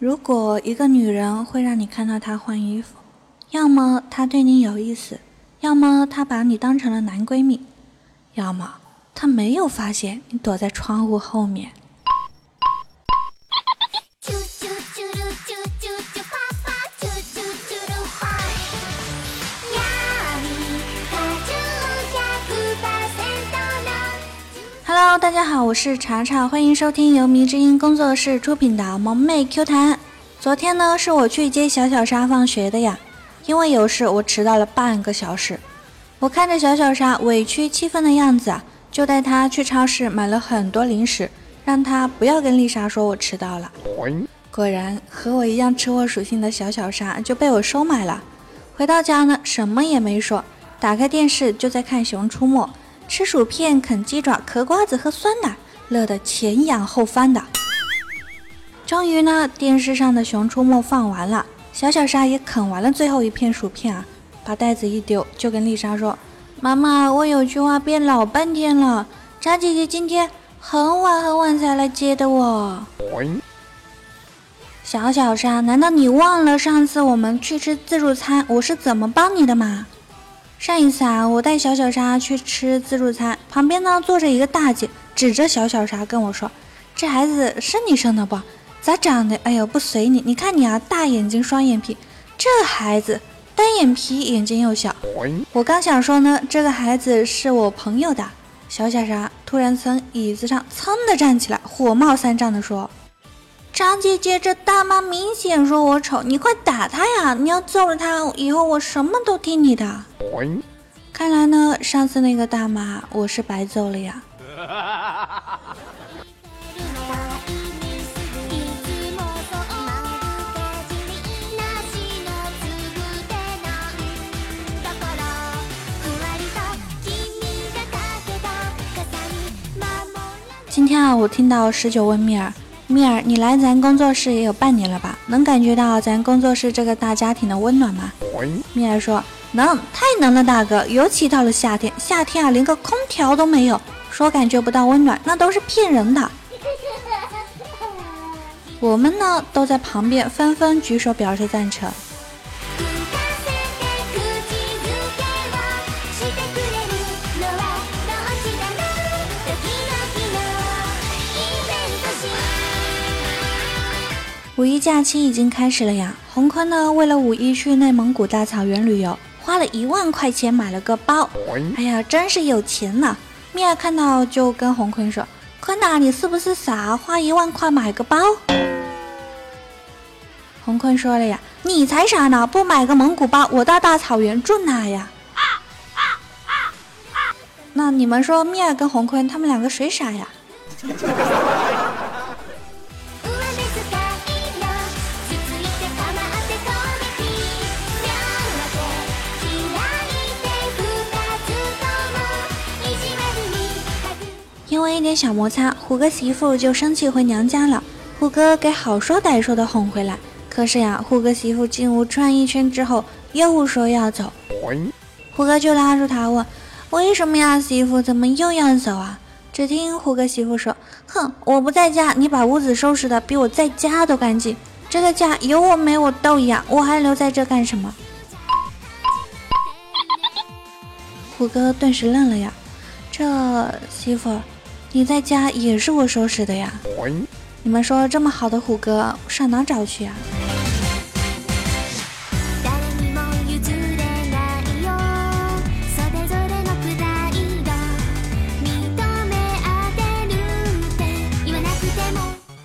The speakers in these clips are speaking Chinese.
如果一个女人会让你看到她换衣服，要么她对你有意思，要么她把你当成了男闺蜜，要么她没有发现你躲在窗户后面。Hello，大家好，我是查查，欢迎收听由迷之音工作室出品的萌妹 Q 弹。昨天呢，是我去接小小沙放学的呀，因为有事，我迟到了半个小时。我看着小小沙委屈气愤的样子啊，就带她去超市买了很多零食，让她不要跟丽莎说我迟到了。果然，和我一样吃货属性的小小沙就被我收买了。回到家呢，什么也没说，打开电视就在看《熊出没》。吃薯片、啃鸡爪、嗑瓜子、喝酸奶，乐得前仰后翻的。终于呢，电视上的《熊出没》放完了，小小沙也啃完了最后一片薯片啊，把袋子一丢，就跟丽莎说：“妈妈，我有句话憋老半天了，渣姐姐今天很晚很晚才来接的我。”小小沙，难道你忘了上次我们去吃自助餐，我是怎么帮你的吗？上一次啊，我带小小沙去吃自助餐，旁边呢坐着一个大姐，指着小小沙跟我说：“这孩子是你生的不？咋长得？哎呦，不随你！你看你啊，大眼睛双眼皮，这孩子单眼皮，眼睛又小。”我刚想说呢，这个孩子是我朋友的。小小沙突然从椅子上噌的站起来，火冒三丈的说。张姐姐，这大妈明显说我丑，你快打她呀！你要揍了她，以后我什么都听你的。看来呢，上次那个大妈我是白揍了呀。今天啊，我听到十九问米儿。蜜儿，你来咱工作室也有半年了吧？能感觉到咱工作室这个大家庭的温暖吗？米尔说能，太能了，大哥。尤其到了夏天，夏天啊，连个空调都没有，说感觉不到温暖，那都是骗人的。我们呢，都在旁边纷纷举手表示赞成。五一假期已经开始了呀！洪坤呢，为了五一去内蒙古大草原旅游，花了一万块钱买了个包。哎呀，真是有钱呐！米娅看到就跟洪坤说：“坤呐，你是不是傻？花一万块买个包？”洪坤说了呀：“你才傻呢！不买个蒙古包，我到大草原住哪呀？”那你们说，米娅跟洪坤他们两个谁傻呀？一点小摩擦，虎哥媳妇就生气回娘家了。虎哥给好说歹说的哄回来，可是呀，虎哥媳妇进屋转一圈之后，又说要走。虎哥就拉住他问：“为什么呀，媳妇？怎么又要走啊？”只听虎哥媳妇说：“哼，我不在家，你把屋子收拾的比我在家都干净。这个家有我没我都一样，我还留在这干什么？”虎哥顿时愣了呀，这媳妇。你在家也是我收拾的呀？你们说这么好的虎哥上哪找去啊？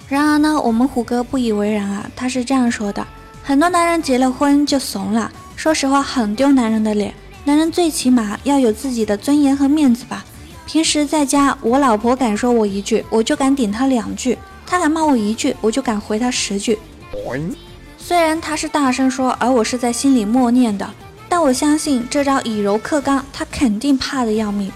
然而呢，我们虎哥不以为然啊，他是这样说的：很多男人结了婚就怂了，说实话很丢男人的脸。男人最起码要有自己的尊严和面子吧。平时在家，我老婆敢说我一句，我就敢顶她两句；她敢骂我一句，我就敢回她十句。虽然她是大声说，而我是在心里默念的，但我相信这招以柔克刚，她肯定怕的要命。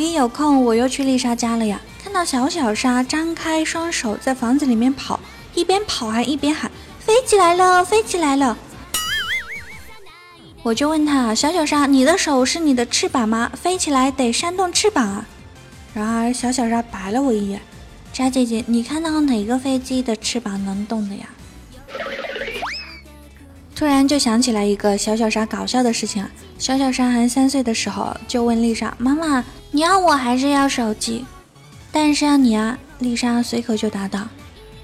一有空，我又去丽莎家了呀。看看到小小沙张开双手在房子里面跑，一边跑还一边喊：“飞起来了，飞起来了！” 我就问他：“小小沙，你的手是你的翅膀吗？飞起来得扇动翅膀啊！”然而小小沙白了我一眼：“渣姐姐，你看到哪个飞机的翅膀能动的呀？”突然就想起来一个小小沙搞笑的事情啊！小小沙还三岁的时候，就问丽莎：“妈妈，你要我还是要手机？”但是要你啊！丽莎随口就答道。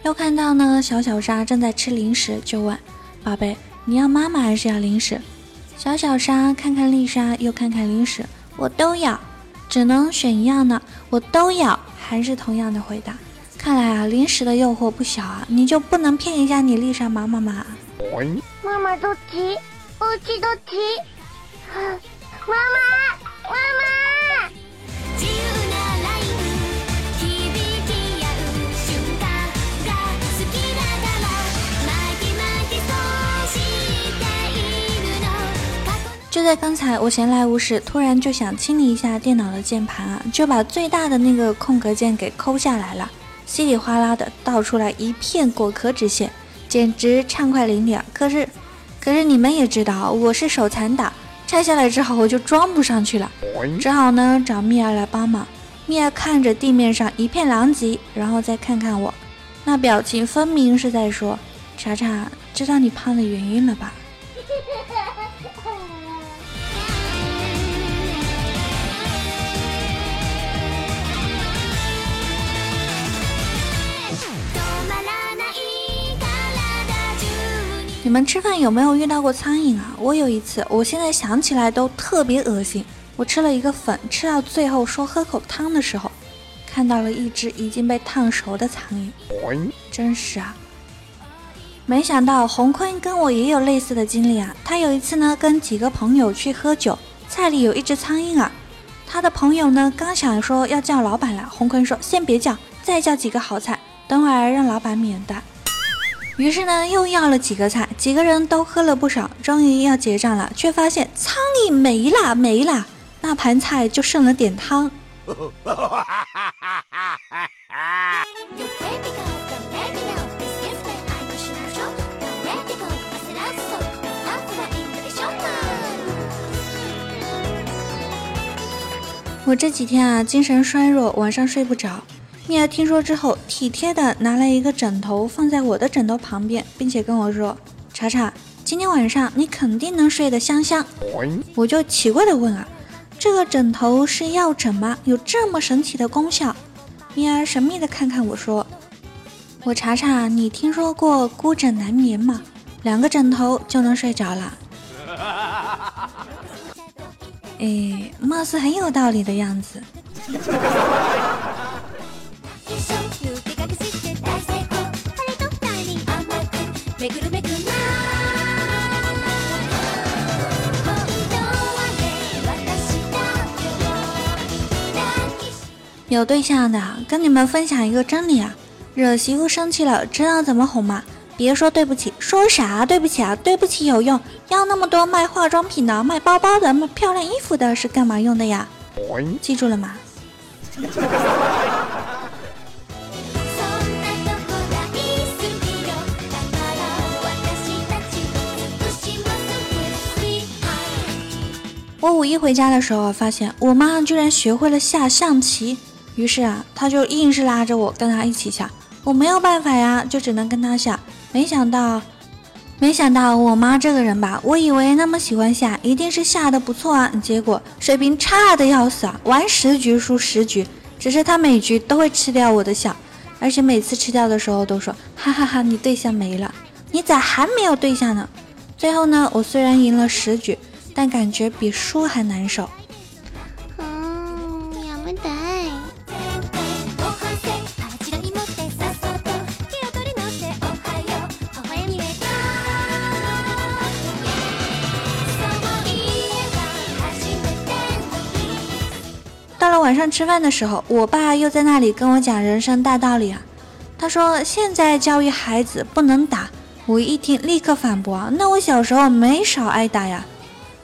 又看到呢，小小沙正在吃零食，就问：“宝贝，你要妈妈还是要零食？”小小沙看看丽莎，又看看零食，我都要，只能选一样呢。我都要，还是同样的回答。看来啊，零食的诱惑不小啊，你就不能骗一下你丽莎妈妈吗？妈妈都急，我急都急。妈妈，妈妈。就在刚才，我闲来无事，突然就想清理一下电脑的键盘啊，就把最大的那个空格键给抠下来了，稀里哗啦的倒出来一片果壳纸屑，简直畅快淋漓。可是，可是你们也知道，我是手残党，拆下来之后我就装不上去了，只好呢找蜜儿来帮忙。蜜儿看着地面上一片狼藉，然后再看看我，那表情分明是在说：“查查，知道你胖的原因了吧？”你们吃饭有没有遇到过苍蝇啊？我有一次，我现在想起来都特别恶心。我吃了一个粉，吃到最后说喝口汤的时候，看到了一只已经被烫熟的苍蝇，真是啊！没想到洪坤跟我也有类似的经历啊。他有一次呢，跟几个朋友去喝酒，菜里有一只苍蝇啊。他的朋友呢，刚想说要叫老板来，洪坤说先别叫，再叫几个好菜，等会儿让老板免单。于是呢，又要了几个菜，几个人都喝了不少，终于要结账了，却发现苍蝇没了，没了，那盘菜就剩了点汤。我这几天啊，精神衰弱，晚上睡不着。蜜儿听说之后，体贴的拿来一个枕头放在我的枕头旁边，并且跟我说：“查查，今天晚上你肯定能睡得香香。”我就奇怪的问啊：“这个枕头是药枕吗？有这么神奇的功效？”蜜儿神秘的看看我说：“我查查，你听说过孤枕难眠吗？两个枕头就能睡着了。”哎，貌似很有道理的样子。有对象的，跟你们分享一个真理啊！惹媳妇生气了，知道怎么哄吗？别说对不起，说啥对不起啊？对不起有用，要那么多卖化妆品的、卖包包的、卖漂亮衣服的，是干嘛用的呀？记住了吗？我五一回家的时候，发现我妈居然学会了下象棋。于是啊，她就硬是拉着我跟她一起下，我没有办法呀，就只能跟她下。没想到，没想到我妈这个人吧，我以为那么喜欢下，一定是下的不错啊，结果水平差的要死啊，玩十局输十局。只是她每局都会吃掉我的笑，而且每次吃掉的时候都说哈哈哈，你对象没了，你咋还没有对象呢？最后呢，我虽然赢了十局，但感觉比输还难受。到了晚上吃饭的时候，我爸又在那里跟我讲人生大道理啊。他说现在教育孩子不能打，我一听立刻反驳啊，那我小时候没少挨打呀。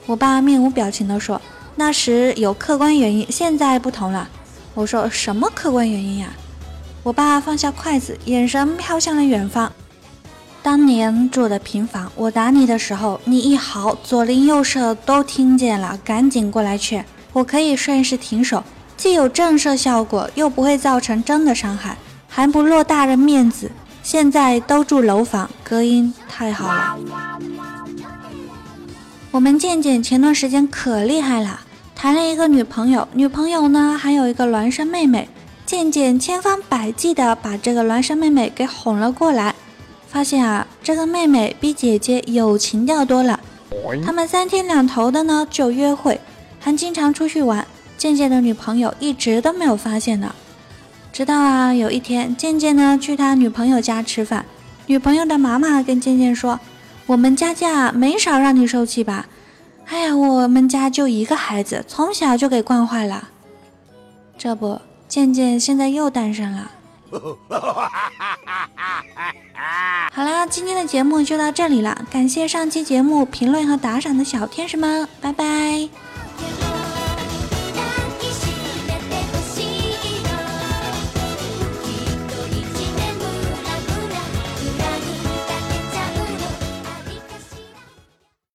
我爸面无表情地说，那时有客观原因，现在不同了。我说什么客观原因呀？我爸放下筷子，眼神飘向了远方。当年住的平房，我打你的时候，你一嚎，左邻右舍都听见了，赶紧过来劝。我可以顺势停手，既有震慑效果，又不会造成真的伤害，还不落大人面子。现在都住楼房，隔音太好了。我们健健前段时间可厉害了，谈了一个女朋友，女朋友呢还有一个孪生妹妹。健健千方百计的把这个孪生妹妹给哄了过来，发现啊，这个妹妹比姐姐有情调多了。他们三天两头的呢就约会，还经常出去玩。健健的女朋友一直都没有发现呢。直到啊，有一天，健健呢去他女朋友家吃饭，女朋友的妈妈跟健健说：“我们家家没少让你受气吧？哎呀，我们家就一个孩子，从小就给惯坏了。这不，健健现在又单身了。好啦，今天的节目就到这里了，感谢上期节目评论和打赏的小天使们，拜拜。